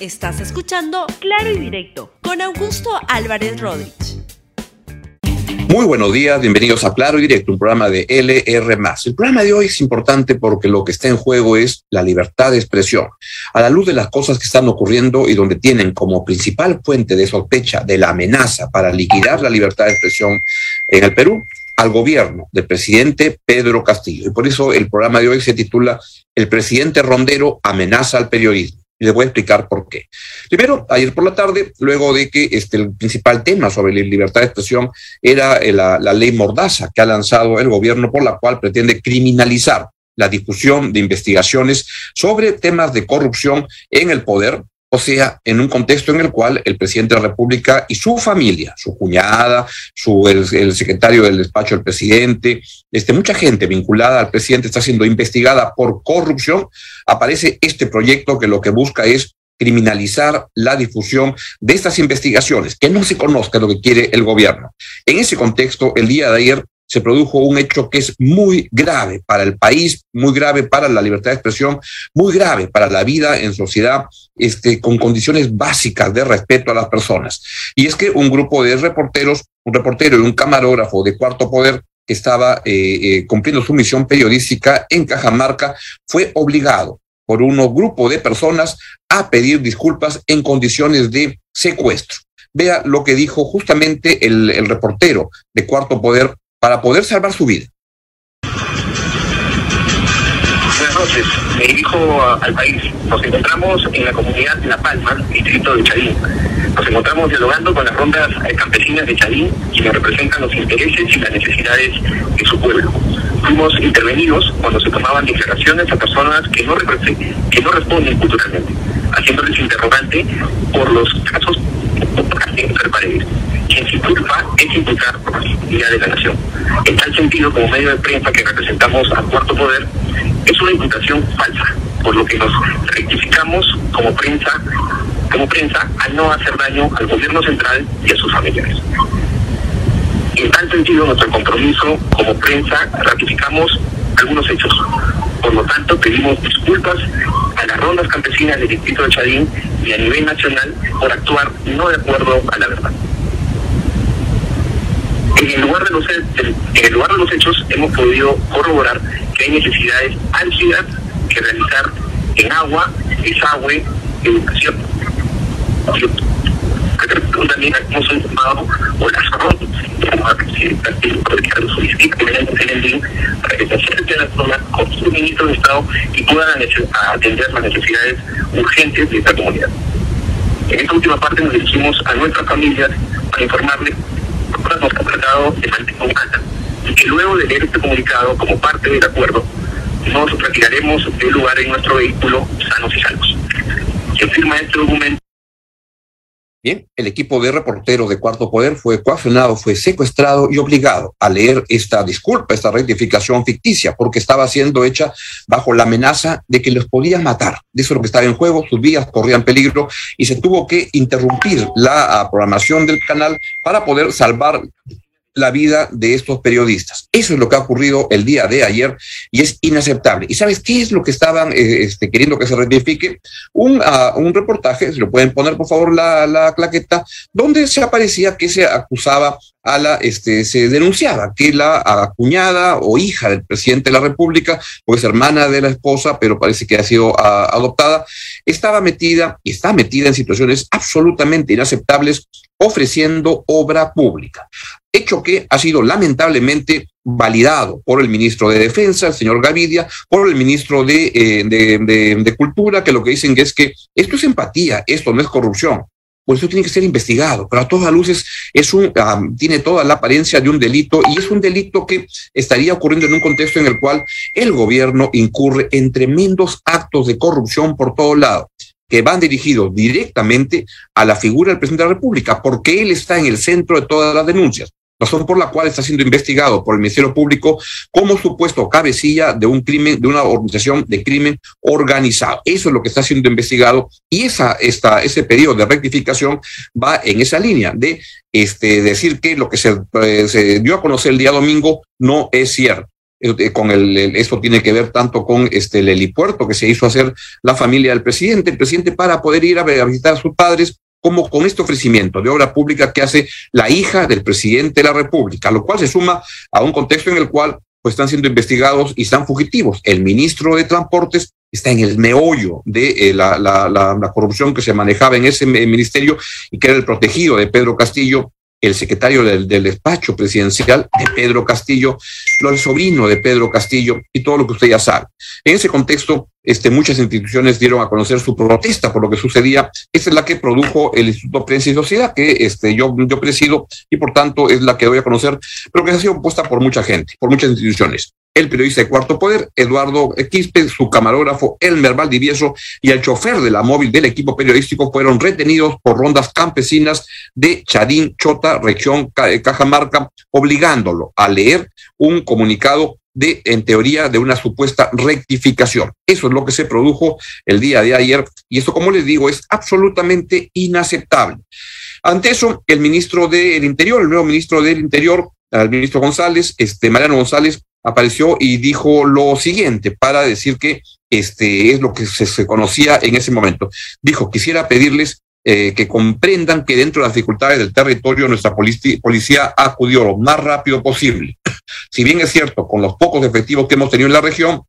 Estás escuchando Claro y Directo con Augusto Álvarez Rodríguez. Muy buenos días, bienvenidos a Claro y Directo, un programa de LR. El programa de hoy es importante porque lo que está en juego es la libertad de expresión. A la luz de las cosas que están ocurriendo y donde tienen como principal fuente de sospecha de la amenaza para liquidar la libertad de expresión en el Perú, al gobierno del presidente Pedro Castillo. Y por eso el programa de hoy se titula El presidente Rondero amenaza al periodismo. Y les voy a explicar por qué. Primero, ayer por la tarde, luego de que este, el principal tema sobre la libertad de expresión era eh, la, la ley Mordaza que ha lanzado el gobierno por la cual pretende criminalizar la difusión de investigaciones sobre temas de corrupción en el poder o sea, en un contexto en el cual el presidente de la República y su familia, su cuñada, su, el, secretario del despacho del presidente, este, mucha gente vinculada al presidente está siendo investigada por corrupción, aparece este proyecto que lo que busca es criminalizar la difusión de estas investigaciones, que no se conozca lo que quiere el gobierno. En ese contexto, el día de ayer se produjo un hecho que es muy grave para el país, muy grave para la libertad de expresión, muy grave para la vida en sociedad, este, con condiciones básicas de respeto a las personas. Y es que un grupo de reporteros, un reportero y un camarógrafo de cuarto poder que estaba eh, eh, cumpliendo su misión periodística en Cajamarca, fue obligado por un grupo de personas a pedir disculpas en condiciones de secuestro. Vea lo que dijo justamente el, el reportero de Cuarto Poder para poder salvar su vida. Buenas noches, me dirijo al país. Nos encontramos en la comunidad La Palma, distrito de Chadín. Nos encontramos dialogando con las rondas campesinas de Chadín, quienes representan los intereses y las necesidades de su pueblo. Fuimos intervenidos cuando se tomaban declaraciones a personas que no, que responden culturalmente, haciéndoles interrogante por los casos de paredes quien se culpa es imputar por la seguridad de la nación. En tal sentido, como medio de prensa que representamos al cuarto poder, es una imputación falsa, por lo que nos rectificamos como prensa, como prensa al no hacer daño al gobierno central y a sus familiares. En tal sentido, nuestro compromiso como prensa ratificamos algunos hechos. Por lo tanto, pedimos disculpas a las rondas campesinas del distrito de Chadín y a nivel nacional por actuar no de acuerdo a la verdad. En el, lugar de los, en lugar de los hechos hemos podido corroborar que hay necesidades álgidas que realizar en agua, desagüe, educación. También hemos informado o las para que se acerquen a la zona con su ministro de Estado y puedan atender las necesidades urgentes de esta comunidad. En esta última parte nos dirigimos a nuestras familias para informarles hemos completado de manera humana y que luego de leer este comunicado como parte del acuerdo nos retiraremos del lugar en nuestro vehículo sanos y salvos. Quien firma este documento Bien, el equipo de reporteros de Cuarto Poder fue coaccionado, fue secuestrado y obligado a leer esta disculpa, esta rectificación ficticia, porque estaba siendo hecha bajo la amenaza de que los podían matar. Eso es lo que estaba en juego, sus vidas corrían peligro y se tuvo que interrumpir la ah, programación del canal para poder salvar la vida de estos periodistas. Eso es lo que ha ocurrido el día de ayer y es inaceptable. ¿Y sabes qué es lo que estaban eh, este, queriendo que se rectifique? Un, uh, un reportaje, se lo pueden poner por favor la, la claqueta, donde se aparecía que se acusaba a este, se denunciaba que la cuñada o hija del presidente de la República, pues hermana de la esposa, pero parece que ha sido uh, adoptada, estaba metida y está metida en situaciones absolutamente inaceptables ofreciendo obra pública. Hecho que ha sido lamentablemente validado por el ministro de Defensa, el señor Gavidia, por el ministro de, eh, de, de, Cultura, que lo que dicen es que esto es empatía, esto no es corrupción. Por eso tiene que ser investigado, pero a todas luces es un, tiene toda la apariencia de un delito y es un delito que estaría ocurriendo en un contexto en el cual el gobierno incurre en tremendos actos de corrupción por todo lado que van dirigidos directamente a la figura del presidente de la República, porque él está en el centro de todas las denuncias razón por la cual está siendo investigado por el Ministerio Público como supuesto cabecilla de un crimen, de una organización de crimen organizado. Eso es lo que está siendo investigado y esa, esta, ese periodo de rectificación va en esa línea de este, decir que lo que se, eh, se dio a conocer el día domingo no es cierto. eh, con el, esto tiene que ver tanto con este, el helipuerto que se hizo hacer la familia del presidente, el presidente para poder ir a, visitar a sus padres, como con este ofrecimiento de obra pública que hace la hija del presidente de la República, lo cual se suma a un contexto en el cual pues, están siendo investigados y están fugitivos. El ministro de Transportes está en el meollo de eh, la, la, la, corrupción que se manejaba en ese ministerio y que era el protegido de Pedro Castillo el secretario del, despacho presidencial de Pedro Castillo, el sobrino de Pedro Castillo y todo lo que usted ya sabe. En ese contexto, este, muchas instituciones dieron a conocer su protesta por lo que sucedía. Esa es la que produjo el Instituto Prensa y Sociedad, que este, yo, presido y por tanto es la que doy a conocer, pero que ha sido puesta por mucha gente, por muchas instituciones el periodista de Cuarto Poder, Eduardo Quispe, su camarógrafo Elmer Valdivieso y el chofer de la móvil del equipo periodístico fueron retenidos por rondas campesinas de Charín, Chota, región eh, Cajamarca, obligándolo a leer un comunicado de, en teoría, de una supuesta rectificación. Eso es lo que se produjo el día de ayer y eso, como les digo, es absolutamente inaceptable. Ante eso, el ministro del Interior, el nuevo ministro del Interior, el ministro González, este Mariano González, apareció y dijo lo siguiente para decir que este es lo que se, conocía en ese momento. Dijo, quisiera pedirles eh, que comprendan que dentro de las dificultades del territorio nuestra policía acudió lo más rápido posible. Si bien es cierto, con los pocos efectivos que hemos tenido en la región,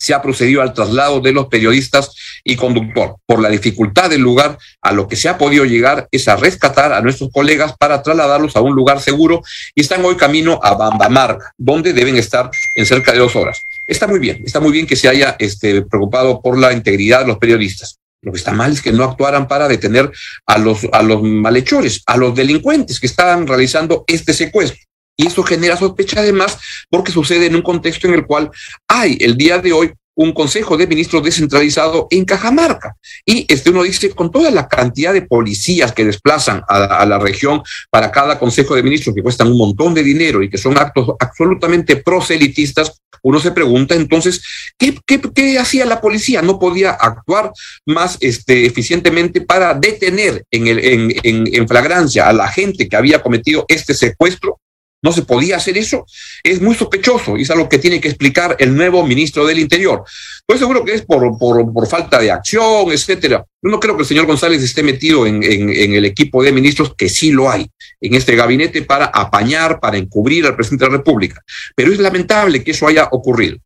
se ha procedido al traslado de los periodistas y conductor. Por la dificultad del lugar, a lo que se ha podido llegar es a rescatar a nuestros colegas para trasladarlos a un lugar seguro y están hoy camino a Bambamarca, donde deben estar en cerca de dos horas. Está muy bien, está muy bien que se haya este, preocupado por la integridad de los periodistas. Lo que está mal es que no actuaran para detener a los, a los malhechores, a los delincuentes que estaban realizando este secuestro. Y eso genera sospecha además porque sucede en un contexto en el cual hay el día de hoy un consejo de ministros descentralizado en Cajamarca. Y este uno dice, con toda la cantidad de policías que desplazan a, la región para cada consejo de ministros, que cuestan un montón de dinero y que son actos absolutamente proselitistas, uno se pregunta entonces, ¿qué, qué, hacía la policía? ¿No podía actuar más este, eficientemente para detener en, el, en, en flagrancia a la gente que había cometido este secuestro? No se podía hacer eso, es muy sospechoso y es algo que tiene que explicar el nuevo ministro del Interior. Pues seguro que es por, por, falta de acción, etcétera. Yo no creo que el señor González esté metido en, en, el equipo de ministros, que sí lo hay, en este gabinete para apañar, para encubrir al presidente de la República. Pero es lamentable que eso haya ocurrido.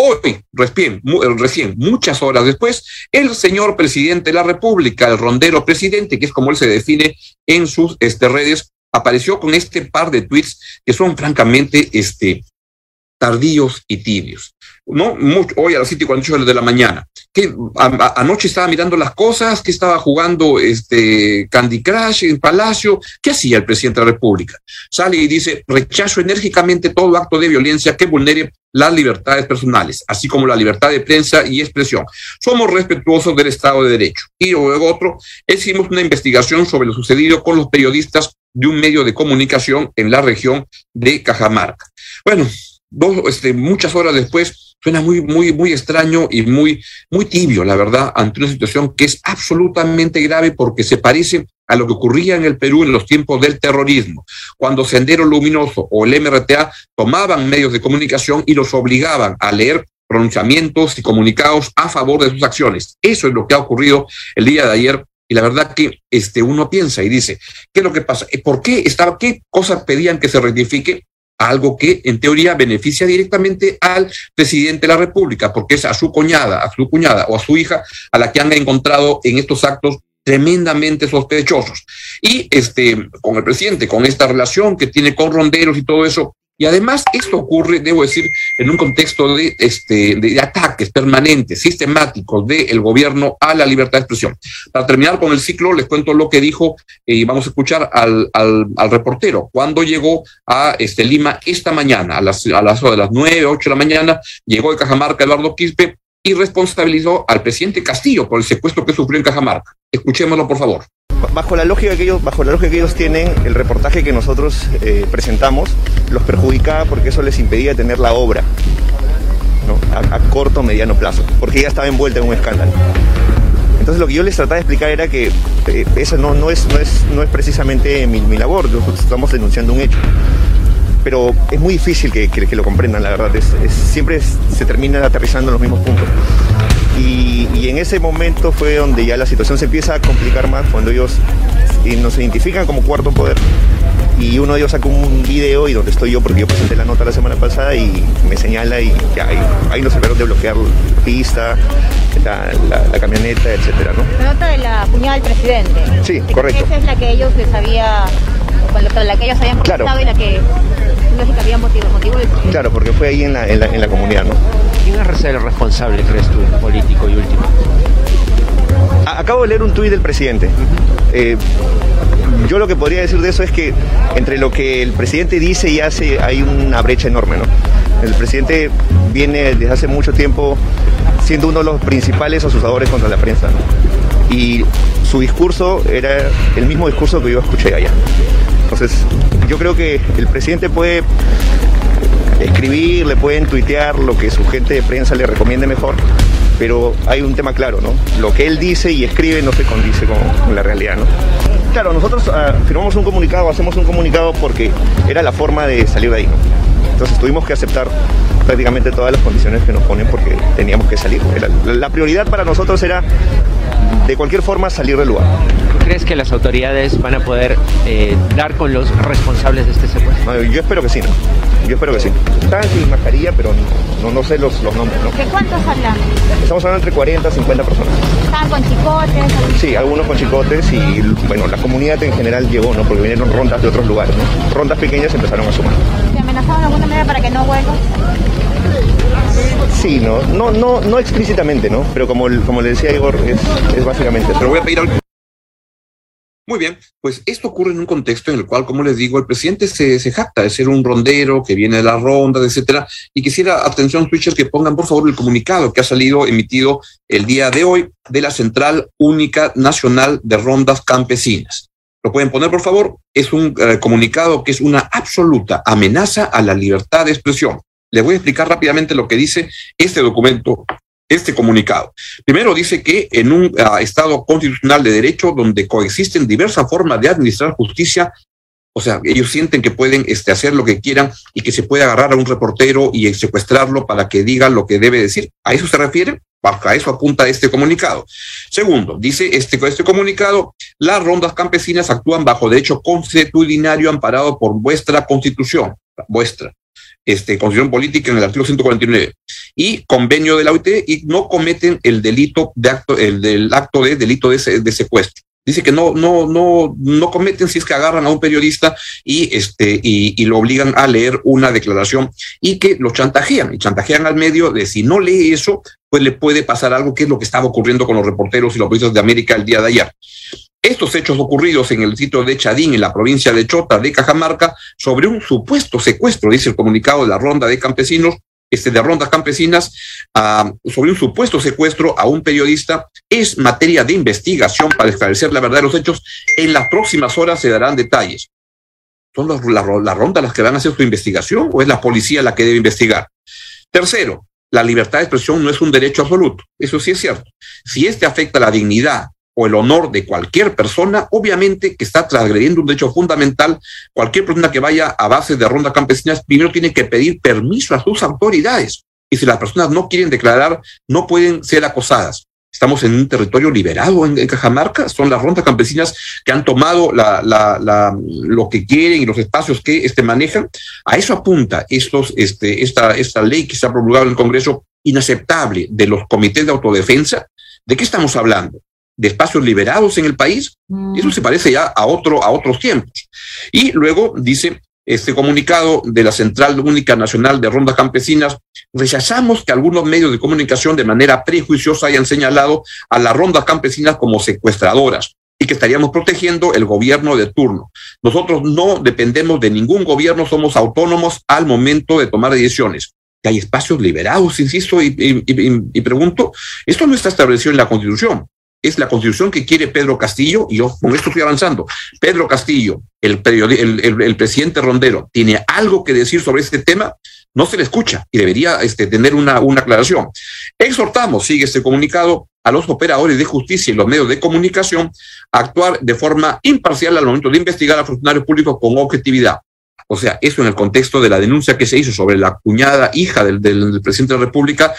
Hoy, recién, recién, muchas horas después, el señor presidente de la República, el rondero presidente, que es como él se define en sus este, redes, apareció con este par de tweets que son francamente este, tardíos y tibios. ¿no? hoy a las 7 y 48 de la mañana. Que anoche estaba mirando las cosas, que estaba jugando este Candy Crush en Palacio. ¿Qué hacía el presidente de la República? Sale y dice, rechazo enérgicamente todo acto de violencia que vulnere las libertades personales, así como la libertad de prensa y expresión. Somos respetuosos del Estado de Derecho. Y luego otro, hicimos una investigación sobre lo sucedido con los periodistas de un medio de comunicación en la región de Cajamarca. Bueno, dos, este, muchas horas después, suena muy, muy, muy extraño y muy, muy tibio, la verdad, ante una situación que es absolutamente grave porque se parece a lo que ocurría en el Perú en los tiempos del terrorismo, cuando Sendero Luminoso o el MRTA tomaban medios de comunicación y los obligaban a leer pronunciamientos y comunicados a favor de sus acciones. Eso es lo que ha ocurrido el día de ayer y la verdad que este, uno piensa y dice, ¿qué es lo que pasa? ¿Por qué estaba, qué cosas pedían que se rectifique? Algo que en teoría beneficia directamente al presidente de la República, porque es a su cuñada, a su cuñada o a su hija a la que han encontrado en estos actos tremendamente sospechosos. Y este, con el presidente, con esta relación que tiene con ronderos y todo eso, y además esto ocurre, debo decir, en un contexto de, este, de ataques permanentes, sistemáticos del gobierno a la libertad de expresión. Para terminar con el ciclo, les cuento lo que dijo eh, y vamos a escuchar al, al, al, reportero. Cuando llegó a este, Lima esta mañana, a las, a las, de las 9, 8 de la mañana, llegó de Cajamarca Eduardo Quispe y responsabilizó al presidente Castillo por el secuestro que sufrió en Cajamarca. Escuchémoslo, por favor. Bajo la lógica que ellos, bajo la lógica que ellos tienen, el reportaje que nosotros eh, presentamos los perjudicaba porque eso les impedía tener la obra a, corto o mediano plazo, porque ya estaba envuelta en un escándalo. Entonces lo que yo les trataba de explicar era que eh, eso no, no, es, no, es, no es precisamente mi, mi labor, nosotros estamos denunciando un hecho. Pero es muy difícil que, que, lo comprendan, la verdad. Es, siempre se termina aterrizando en los mismos puntos. Y, y, en ese momento fue donde ya la situación se empieza a complicar más, cuando ellos nos identifican como cuarto poder y uno de ellos sacó un video y donde estoy yo porque yo presenté la nota la semana pasada y me señala y ya ahí, ahí nos cerraron de bloquear la pista, la, camioneta, etcétera, ¿no? La nota de la puñada del presidente. Sí, correcto. Esa es la que ellos les había, la que ellos habían presentado y la que lógica había motivo, motivo Claro, porque fue ahí en la, en la, en la comunidad, ¿no? ¿Quién es el responsable, crees tú, político y último? Acabo de leer un tuit del presidente. Eh, yo lo que podría decir de eso es que entre lo que el presidente dice y hace hay una brecha enorme, ¿no? El presidente viene desde hace mucho tiempo siendo uno de los principales asusadores contra la prensa, ¿no? Y su discurso era el mismo discurso que yo escuché allá. Entonces, yo creo que el presidente puede escribir, le pueden tuitear lo que su gente de prensa le recomiende mejor, pero hay un tema claro, ¿no? Lo que él dice y escribe no se condice con, la realidad, ¿no? Claro, nosotros uh, firmamos un comunicado, hacemos un comunicado porque era la forma de salir de ahí, ¿no? Entonces tuvimos que aceptar prácticamente todas las condiciones que nos ponen porque teníamos que salir. la prioridad para nosotros era de cualquier forma salir del lugar. ¿Crees que las autoridades van a poder eh, dar con los responsables de este secuestro? yo espero que sí, ¿no? Yo espero que sí. Están sin mascarilla, pero no, no sé los, los nombres, ¿no? ¿De cuántos hablan? Estamos hablando entre 40 y 50 personas. ¿Estaban con chicotes? Sí, algunos con chicotes y, bueno, la comunidad en general llegó, ¿no? Porque vinieron rondas de otros lugares, ¿no? Rondas pequeñas empezaron a sumar. Manera para que no? Sí, no, no, no, no explícitamente, ¿no? Pero como, como le decía Igor, es, es básicamente. Pero voy a pedir algo. Muy bien, pues esto ocurre en un contexto en el cual, como les digo, el presidente se, se jacta de ser un rondero que viene de la ronda, etcétera. Y quisiera, atención, Twitcher, que pongan por favor el comunicado que ha salido emitido el día de hoy de la Central Única Nacional de Rondas Campesinas. Lo pueden poner, por favor. Es un eh, comunicado que es una absoluta amenaza a la libertad de expresión. Les voy a explicar rápidamente lo que dice este documento este comunicado. Primero dice que en un ah, Estado constitucional de derecho donde coexisten diversas formas de administrar justicia, o sea, ellos sienten que pueden este, hacer lo que quieran y que se puede agarrar a un reportero y secuestrarlo para que diga lo que debe decir. ¿A eso se refiere? A eso apunta este comunicado. Segundo, dice este, este comunicado, las rondas campesinas actúan bajo derecho constitucionario amparado por vuestra constitución, vuestra este, constitución política en el artículo 149 y convenio de la OIT y no cometen el delito de acto, el del acto de delito de, de secuestro. Dice que no, no, no, no cometen si es que agarran a un periodista y, este, y, lo obligan a leer una declaración y que lo chantajean y chantajean al medio de si no lee eso, pues le puede pasar algo que es lo que estaba ocurriendo con los reporteros y los periodistas de América el día de ayer. Estos hechos ocurridos en el sitio de Chadín, en la provincia de Chota, de Cajamarca, sobre un supuesto secuestro, dice el comunicado de la ronda de campesinos, este, de rondas campesinas, uh, sobre un supuesto secuestro a un periodista, es materia de investigación para esclarecer la verdad de los hechos. En las próximas horas se darán detalles. ¿Son las la, la ronda las que van a hacer su investigación o es la policía la que debe investigar? Tercero, la libertad de expresión no es un derecho absoluto. Eso sí es cierto. Si este afecta la dignidad, o el honor de cualquier persona, obviamente que está transgrediendo un derecho fundamental. Cualquier persona que vaya a base de rondas campesinas primero tiene que pedir permiso a sus autoridades. Y si las personas no quieren declarar, no pueden ser acosadas. Estamos en un territorio liberado en, Cajamarca, son las rondas campesinas que han tomado lo que quieren y los espacios que este, manejan. A eso apunta estos, este, esta, esta ley que se ha promulgado en el Congreso inaceptable de los comités de autodefensa. ¿De qué estamos hablando? De espacios liberados en el país. Y eso se parece ya a, otro, a otros tiempos. Y luego dice este comunicado de la Central Única Nacional de Rondas Campesinas, rechazamos que algunos medios de comunicación de manera prejuiciosa hayan señalado a las rondas campesinas como secuestradoras y que estaríamos protegiendo el gobierno de turno. Nosotros no dependemos de ningún gobierno, somos autónomos al momento de tomar decisiones. Que hay espacios liberados, insisto, y, y pregunto, esto no está establecido en la Constitución es la constitución que quiere Pedro Castillo, y yo con esto estoy avanzando. Pedro Castillo, el, el, presidente Rondero, tiene algo que decir sobre este tema, no se le escucha y debería este, tener una, una aclaración. Exhortamos, sigue este comunicado, a los operadores de justicia y los medios de comunicación a actuar de forma imparcial al momento de investigar a funcionarios públicos con objetividad. O sea, eso en el contexto de la denuncia que se hizo sobre la cuñada hija del, presidente de la República,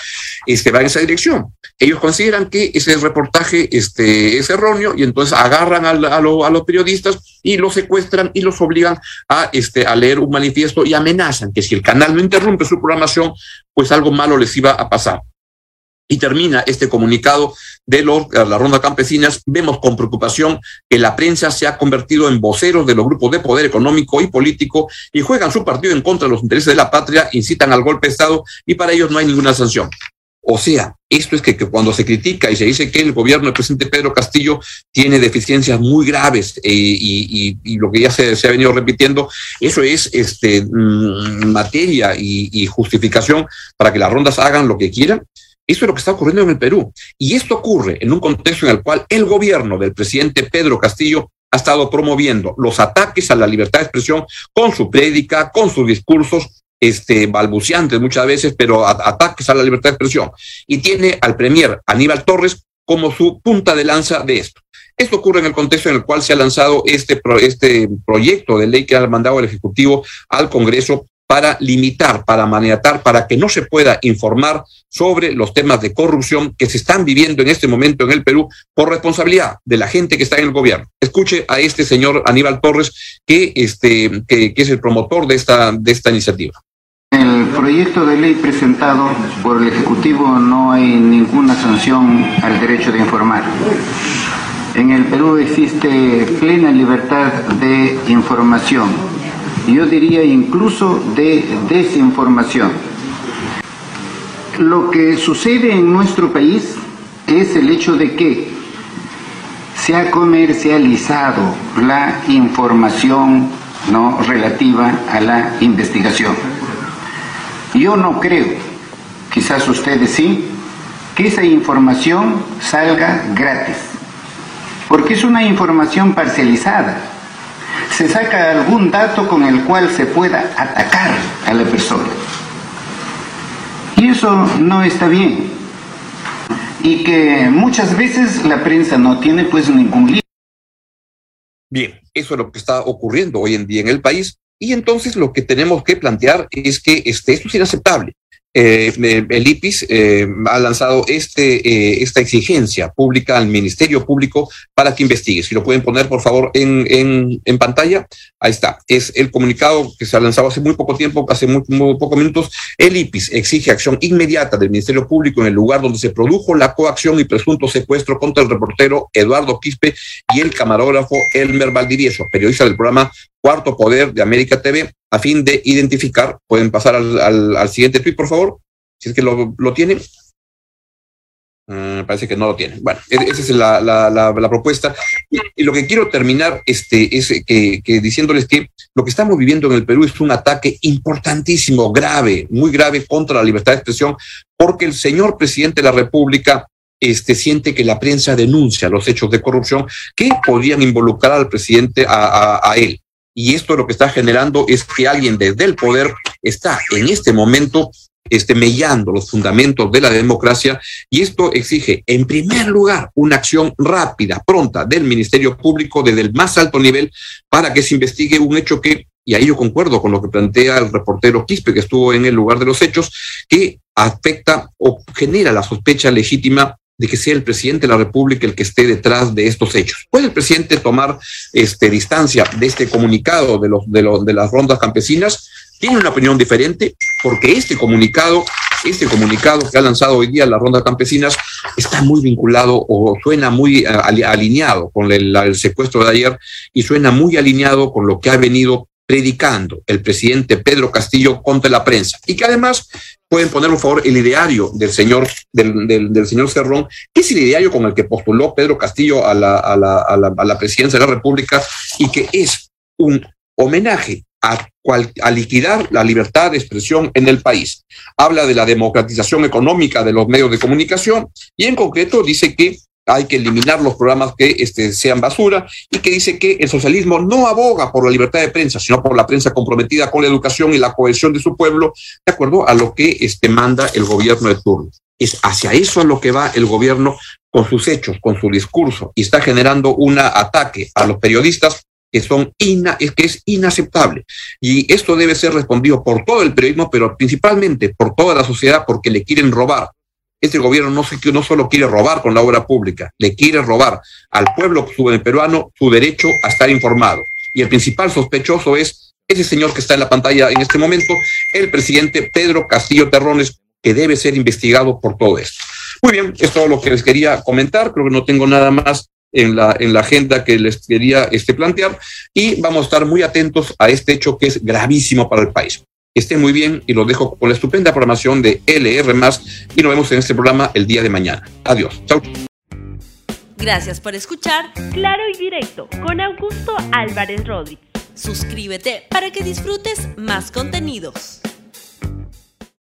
este, va en esa dirección. Ellos consideran que ese reportaje este, es erróneo y entonces agarran a, a los periodistas y los secuestran y los obligan a, este, a leer un manifiesto y amenazan que si el canal no interrumpe su programación, pues algo malo les iba a pasar y termina este comunicado de los, la ronda campesinas, vemos con preocupación que la prensa se ha convertido en voceros de los grupos de poder económico y político y juegan su partido en contra de los intereses de la patria, incitan al golpe de Estado y para ellos no hay ninguna sanción. O sea, esto es que, cuando se critica y se dice que el gobierno del presidente Pedro Castillo tiene deficiencias muy graves eh, y, lo que ya se, ha venido repitiendo, eso es este, mmm, materia y justificación para que las rondas hagan lo que quieran eso es lo que está ocurriendo en el Perú. Y esto ocurre en un contexto en el cual el gobierno del presidente Pedro Castillo ha estado promoviendo los ataques a la libertad de expresión con su prédica, con sus discursos este, balbuceantes muchas veces, pero ataques a la libertad de expresión. Y tiene al premier Aníbal Torres como su punta de lanza de esto. Esto ocurre en el contexto en el cual se ha lanzado este, pro, este proyecto de ley que ha mandado el Ejecutivo al Congreso para limitar, para maniatar, para que no se pueda informar sobre los temas de corrupción que se están viviendo en este momento en el Perú por responsabilidad de la gente que está en el gobierno. Escuche a este señor Aníbal Torres, que, este, que, es el promotor de esta, de esta iniciativa. El proyecto de ley presentado por el Ejecutivo no hay ninguna sanción al derecho de informar. En el Perú existe plena libertad de información yo diría incluso de desinformación. Lo que sucede en nuestro país es el hecho de que se ha comercializado la información no relativa a la investigación. Yo no creo, quizás ustedes sí, que esa información salga gratis, porque es una información parcializada se saca algún dato con el cual se pueda atacar a la persona. Y eso no está bien. Y que muchas veces la prensa no tiene pues ningún libro. Bien, eso es lo que está ocurriendo hoy en día en el país. Y entonces lo que tenemos que plantear es que este, esto es inaceptable eh, el IPIS eh, ha lanzado este, eh, esta exigencia pública al Ministerio Público para que investigue. Si lo pueden poner, por favor, en, en, en, pantalla. Ahí está. Es el comunicado que se ha lanzado hace muy poco tiempo, hace muy, muy pocos minutos. El IPIS exige acción inmediata del Ministerio Público en el lugar donde se produjo la coacción y presunto secuestro contra el reportero Eduardo Quispe y el camarógrafo Elmer Valdivieso, periodista del programa Cuarto Poder de América TV, a fin de identificar, pueden pasar al, al, al siguiente tweet, por favor, si es que lo, lo tienen. Uh, parece que no lo tienen. Bueno, esa es la, la, la, la propuesta. Y, lo que quiero terminar este, es que, diciéndoles que lo que estamos viviendo en el Perú es un ataque importantísimo, grave, muy grave contra la libertad de expresión, porque el señor presidente de la República este, siente que la prensa denuncia los hechos de corrupción que podrían involucrar al presidente a él. Y esto lo que está generando es que alguien desde el poder está en este momento este, mellando los fundamentos de la democracia y esto exige, en primer lugar, una acción rápida, pronta del Ministerio Público desde el más alto nivel para que se investigue un hecho que, y ahí yo concuerdo con lo que plantea el reportero Quispe, que estuvo en el lugar de los hechos, que afecta o genera la sospecha legítima de que sea el presidente de la República el que esté detrás de estos hechos. ¿Puede el presidente tomar este, distancia de este comunicado de, los, de, los, de las rondas campesinas? Tiene una opinión diferente porque este comunicado, este comunicado que ha lanzado hoy día las rondas campesinas está muy vinculado o suena muy uh, alineado con el secuestro de ayer y suena muy alineado con lo que ha venido predicando el presidente Pedro Castillo contra la prensa y que además pueden poner por favor el ideario del señor del, del, señor Cerrón, que es el ideario con el que postuló Pedro Castillo a la, a, la, a, la, a la presidencia de la República y que es un homenaje a, cual, a, liquidar la libertad de expresión en el país. Habla de la democratización económica de los medios de comunicación y en concreto dice que hay que eliminar los programas que este, sean basura y que dice que el socialismo no aboga por la libertad de prensa, sino por la prensa comprometida con la educación y la cohesión de su pueblo, de acuerdo a lo que este, manda el gobierno de turno. Es hacia eso a lo que va el gobierno con sus hechos, con su discurso, y está generando un ataque a los periodistas que son ina, es que es inaceptable. Y esto debe ser respondido por todo el periodismo, pero principalmente por toda la sociedad, porque le quieren robar. Este gobierno no, solo quiere robar con la obra pública, le quiere robar al pueblo peruano su derecho a estar informado. Y el principal sospechoso es ese señor que está en la pantalla en este momento, el presidente Pedro Castillo Terrones, que debe ser investigado por todo esto. Muy bien, es todo lo que les quería comentar. Creo que no tengo nada más en la, en la agenda que les quería este, plantear y vamos a estar muy atentos a este hecho que es gravísimo para el país. Esté muy bien y lo dejo con la estupenda programación de LR y nos vemos en este programa el día de mañana. Adiós. Chao. Gracias por escuchar Claro y Directo con Augusto Álvarez Rodríguez. Suscríbete para que disfrutes más contenidos.